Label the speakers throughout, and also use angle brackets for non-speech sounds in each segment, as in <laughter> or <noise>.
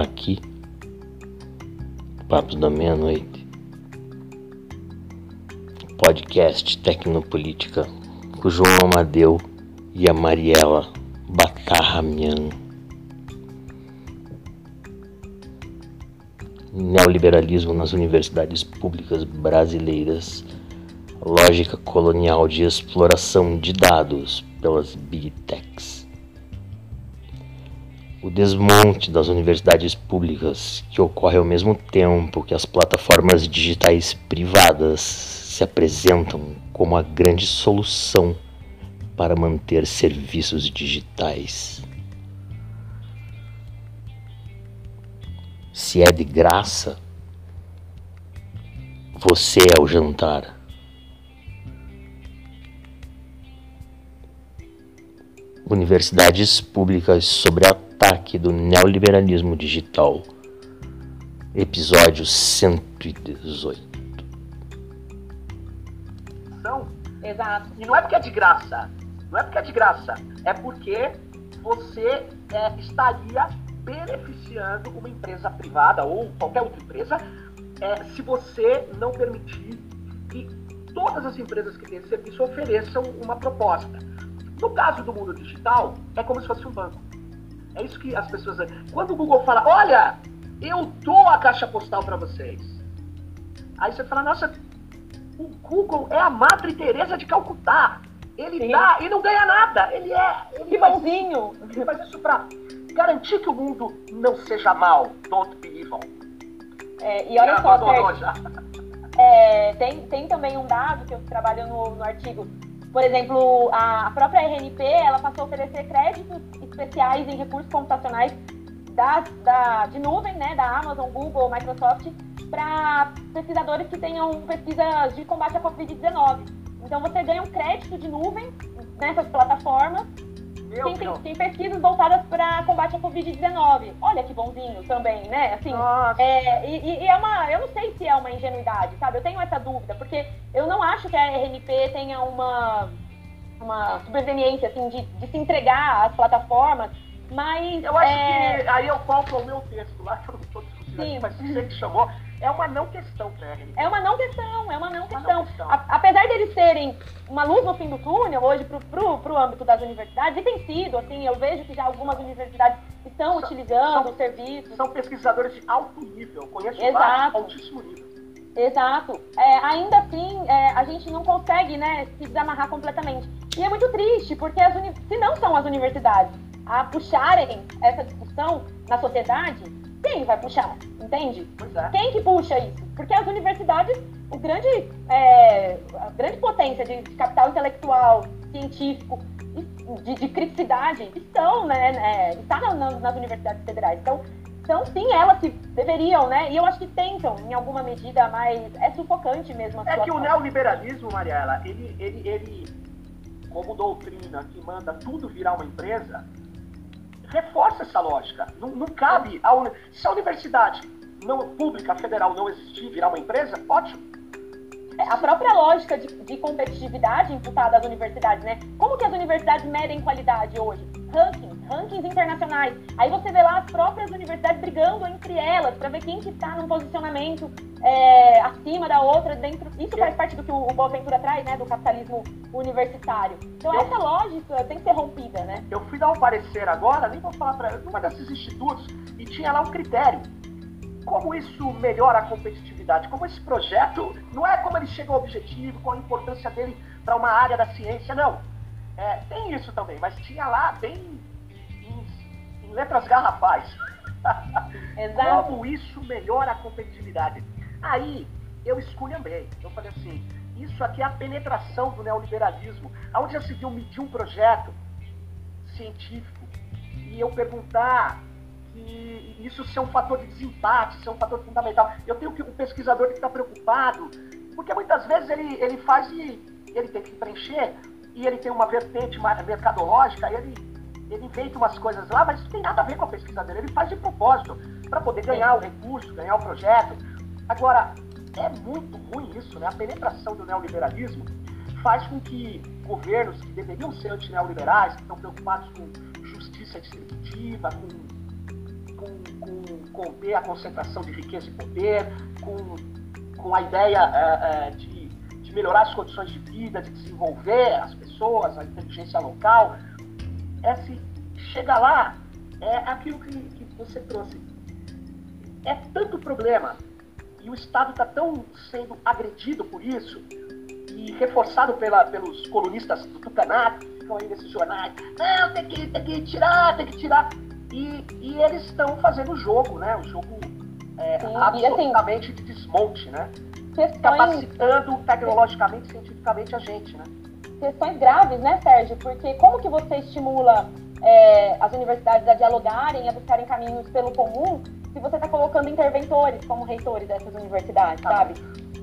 Speaker 1: aqui, Papos da Meia-Noite, podcast Tecnopolítica, com João Amadeu e a Mariela Batarramian. Neoliberalismo nas universidades públicas brasileiras, lógica colonial de exploração de dados pelas Big Techs o desmonte das universidades públicas, que ocorre ao mesmo tempo que as plataformas digitais privadas se apresentam como a grande solução para manter serviços digitais. Se é de graça, você é o jantar. Universidades públicas sobre a ataque do neoliberalismo digital, episódio 118.
Speaker 2: Não, exato. E não é porque é de graça. Não é porque é de graça. É porque você é, estaria beneficiando uma empresa privada ou qualquer outra empresa é, se você não permitir que todas as empresas que têm esse serviço ofereçam uma proposta. No caso do mundo digital, é como se fosse um banco. É isso que as pessoas. Quando o Google fala, olha, eu dou a caixa postal para vocês. Aí você fala, nossa, o Google é a Madre Teresa de Calcutá. Ele Sim. dá e não ganha nada. Ele é. Ele! Ele faz isso para garantir que o mundo não seja mal. Don't be evil.
Speaker 3: É, e olha só, já. É, tem, tem também um dado que eu trabalho no, no artigo por exemplo, a própria RNP ela passou a oferecer créditos especiais em recursos computacionais da, da, de nuvem, né, da Amazon, Google, Microsoft, para pesquisadores que tenham pesquisas de combate à Covid-19. Então, você ganha um crédito de nuvem nessas plataformas tem, tem, tem, pesquisas voltadas para combate à Covid-19. Olha que bonzinho também, né? Assim, é, e, e, é uma. Eu não sei se é uma ingenuidade, sabe? Eu tenho essa dúvida, porque eu não acho que a RNP tenha uma, uma superveniência, assim, de, de se entregar às plataformas, mas.
Speaker 2: Eu acho é... que aí eu coloco o meu texto lá, <laughs> que eu não estou discutindo aqui, mas você que chamou é uma não questão para
Speaker 3: É uma não questão, é uma não questão. Não questão. A, apesar deles serem uma luz no fim do túnel hoje para o âmbito das universidades, e tem sido, assim, eu vejo que já algumas universidades estão são, utilizando são, o serviço.
Speaker 2: São pesquisadores de alto nível, conheço Exato. vários altíssimo nível.
Speaker 3: Exato. É, ainda assim, é, a gente não consegue né, se desamarrar completamente. E é muito triste, porque as se não são as universidades a puxarem essa discussão na sociedade, quem vai puxar? Entende?
Speaker 2: É.
Speaker 3: Quem que puxa isso? Porque as universidades, o grande, é, a grande potência de, capital intelectual, científico, de, de criticidade, estão, né, né está nas, nas universidades federais. Então, então, sim, elas deveriam, né? E eu acho que tentam, em alguma medida, mas é sufocante mesmo a
Speaker 2: É que o neoliberalismo, Mariela, ele, ele, ele, como doutrina que manda tudo virar uma empresa, reforça essa lógica. Não, não cabe. A, se a universidade não, pública federal não existir, virar uma empresa, ótimo.
Speaker 3: É, a própria lógica de, de, competitividade imputada às universidades, né? Como que as universidades medem qualidade hoje? Rankings, rankings internacionais. Aí você vê lá as próprias universidades brigando entre elas para ver quem que está num posicionamento é, acima da outra dentro. Isso faz parte do que o, o Boaventura traz, né? Do capitalismo universitário. Então eu, essa lógica tem que ser rompida, né?
Speaker 2: Eu fui dar um parecer agora, nem vou falar para uma desses institutos e tinha lá um critério como isso melhora a competitividade, como esse projeto, não é como ele chega ao objetivo, qual a importância dele para uma área da ciência, não. É, tem isso também, mas tinha lá bem em, em letras garrafais. <laughs>
Speaker 3: Exato.
Speaker 2: como isso melhora a competitividade. Aí eu esculhambei. Eu falei assim, isso aqui é a penetração do neoliberalismo, onde já se viu medir um projeto científico e eu perguntar que isso ser um fator de desempate, ser um fator fundamental. Eu tenho que um pesquisador que está preocupado, porque muitas vezes ele, ele faz e ele tem que preencher, e ele tem uma vertente mercadológica, ele, ele inventa umas coisas lá, mas isso tem nada a ver com a pesquisa dele. Ele faz de propósito, para poder ganhar o recurso, ganhar o projeto. Agora, é muito ruim isso, né? A penetração do neoliberalismo faz com que governos que deveriam ser antineoliberais, que estão preocupados com justiça distributiva, com com, com conter a concentração de riqueza e poder, com, com a ideia é, é, de, de melhorar as condições de vida, de desenvolver as pessoas, a inteligência local. É se chega lá, é aquilo que, que você trouxe. É tanto problema e o Estado está tão sendo agredido por isso e reforçado pela, pelos colunistas do Tucanato, que ficam aí nesses jornais, não, tem que, tem que tirar, tem que tirar. E, e eles estão fazendo o jogo, né? O jogo é, Sim, assim, absolutamente assim, de desmonte, né? Questões... Capacitando tecnologicamente, cientificamente a gente, né?
Speaker 3: Questões graves, né, Sérgio? Porque como que você estimula é, as universidades a dialogarem, a buscarem caminhos pelo comum, se você está colocando interventores como reitores dessas universidades, ah. sabe?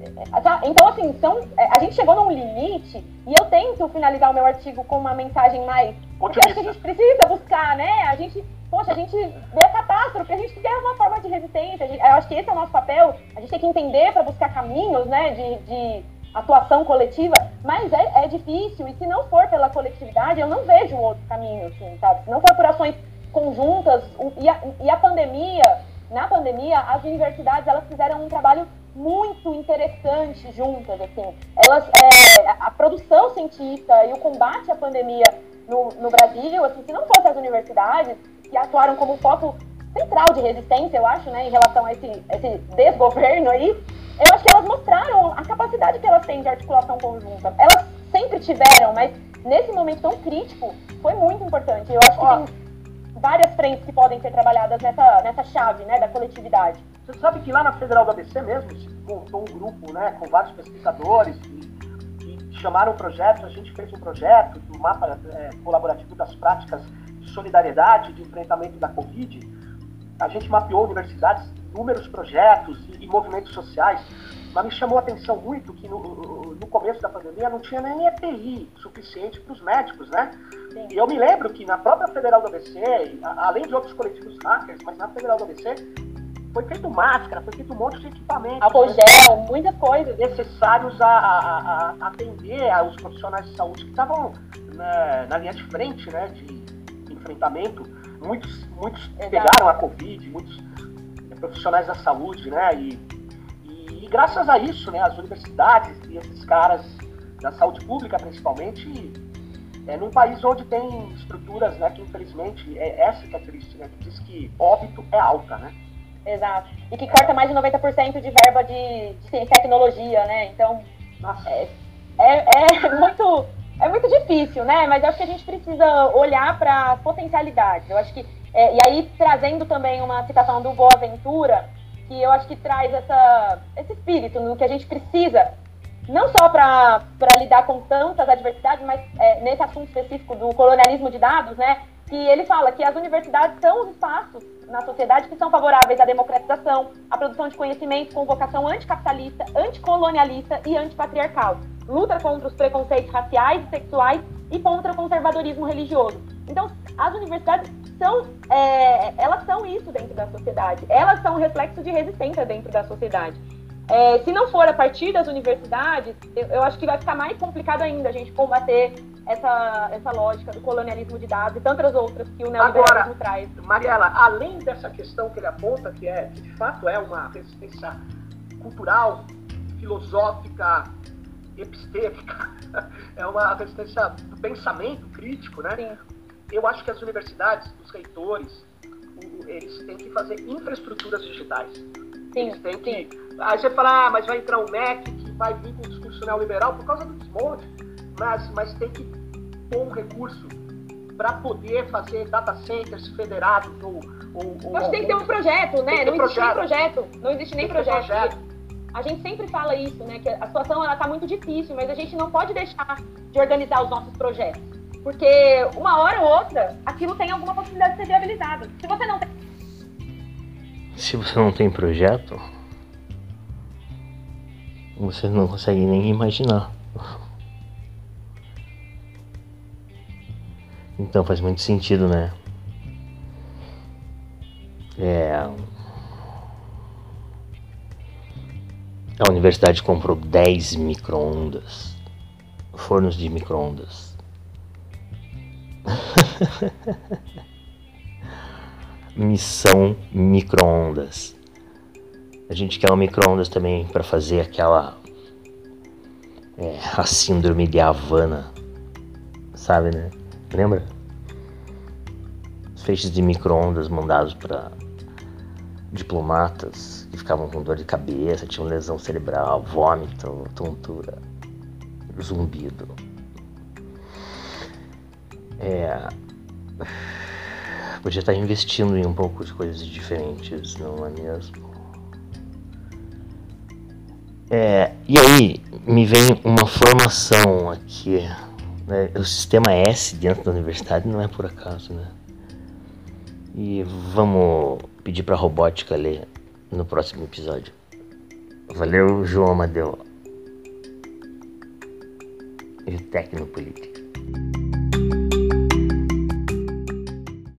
Speaker 3: É, então, assim, são, é, a gente chegou num limite e eu tento finalizar o meu artigo com uma mensagem mais. Porque acho que a gente precisa buscar, né? A gente, poxa, a gente vê a catástrofe, a gente quer uma forma de resistência. Gente, eu acho que esse é o nosso papel. A gente tem que entender para buscar caminhos, né, de, de atuação coletiva, mas é, é, difícil. E se não for pela coletividade, eu não vejo outro caminho, assim, sabe? Se não for por ações conjuntas, e a, e a pandemia, na pandemia, as universidades elas fizeram um trabalho muito interessante juntas, assim. Elas, é, a produção científica e o combate à pandemia no, no Brasil, assim, se não fossem as universidades que atuaram como foco central de resistência, eu acho, né, em relação a esse, esse desgoverno aí, eu acho que elas mostraram a capacidade que elas têm de articulação conjunta. Elas sempre tiveram, mas nesse momento tão crítico, foi muito importante. Eu acho que Ó, tem várias frentes que podem ser trabalhadas nessa, nessa chave, né, da coletividade.
Speaker 2: Você sabe que lá na Federal do ABC mesmo se montou um grupo, né, com vários pesquisadores e, chamaram um projeto, a gente fez um projeto do mapa é, colaborativo das práticas solidariedade, de enfrentamento da Covid. A gente mapeou universidades, inúmeros projetos e, e movimentos sociais mas me chamou a atenção muito que no, no começo da pandemia não tinha nem EPI suficiente para os médicos, né? Sim. E eu me lembro que na própria Federal do ABC, além de outros coletivos hackers, mas na Federal do ABC, foi feito máscara, foi feito um monte de equipamento.
Speaker 3: Álcool né? gel, muitas coisas.
Speaker 2: Necessários a, a, a atender aos profissionais de saúde que estavam né, na linha de frente, né, de enfrentamento. Muitos, muitos pegaram a Covid, muitos profissionais da saúde, né, e e graças a isso, né, as universidades e esses caras da saúde pública, principalmente, é, num país onde tem estruturas, né, que infelizmente é essa que é triste, né, que diz que óbito é alta, né?
Speaker 3: Exato. E que corta mais de 90% de verba de, de e tecnologia, né? Então, é, é, é, <laughs> muito é muito difícil, né? Mas eu acho que a gente precisa olhar para as potencialidades. Eu acho que é, e aí trazendo também uma citação do Boa Ventura, que eu acho que traz essa, esse espírito no que a gente precisa, não só para lidar com tantas adversidades, mas é, nesse assunto específico do colonialismo de dados, né? Que ele fala que as universidades são os espaços na sociedade que são favoráveis à democratização, à produção de conhecimento com vocação anticapitalista, anticolonialista e antipatriarcal. Luta contra os preconceitos raciais e sexuais e contra o conservadorismo religioso. Então, as universidades são, é, elas são isso dentro da sociedade. Elas são um reflexo de resistência dentro da sociedade. É, se não for a partir das universidades, eu, eu, acho que vai ficar mais complicado ainda a gente combater essa, essa lógica do colonialismo de dados e tantas outras que o neoliberalismo Agora, traz.
Speaker 2: Mariela, além dessa questão que ele aponta, que, é, que de fato é uma resistência cultural, filosófica, epistêmica, <laughs> é uma resistência do pensamento crítico, né? Sim eu acho que as universidades, os reitores, eles têm que fazer infraestruturas digitais. Sim, eles têm que. Aí você fala, ah, mas vai entrar o MEC que vai vir com o discurso neoliberal por causa do desmonte. Mas, mas tem que pôr um recurso para poder fazer data centers federados ou. ou,
Speaker 3: ou tem que ter um projeto, né? Não existe nem projeto. Não existe nem projeto. projeto. A gente sempre fala isso, né? Que a situação ela está muito difícil, mas a gente não pode deixar de organizar os nossos projetos. Porque uma hora ou outra, aquilo tem alguma possibilidade de ser viabilizado. Se você não tem.
Speaker 1: Se você não tem projeto, você não consegue nem imaginar. Então faz muito sentido, né? É. A universidade comprou 10 micro-ondas, fornos de micro-ondas <laughs> missão microondas. A gente quer um microondas também para fazer aquela é, a síndrome de Havana, sabe, né? Lembra? Os feixes de microondas mandados para diplomatas que ficavam com dor de cabeça, tinham lesão cerebral, vômito, tontura, zumbido. É, podia estar investindo em um pouco de coisas diferentes, não é mesmo? É, e aí me vem uma formação aqui. Né? O sistema S dentro da universidade não é por acaso, né? E vamos pedir para robótica ler no próximo episódio. Valeu, João Amadeu. E Tecnopolítica.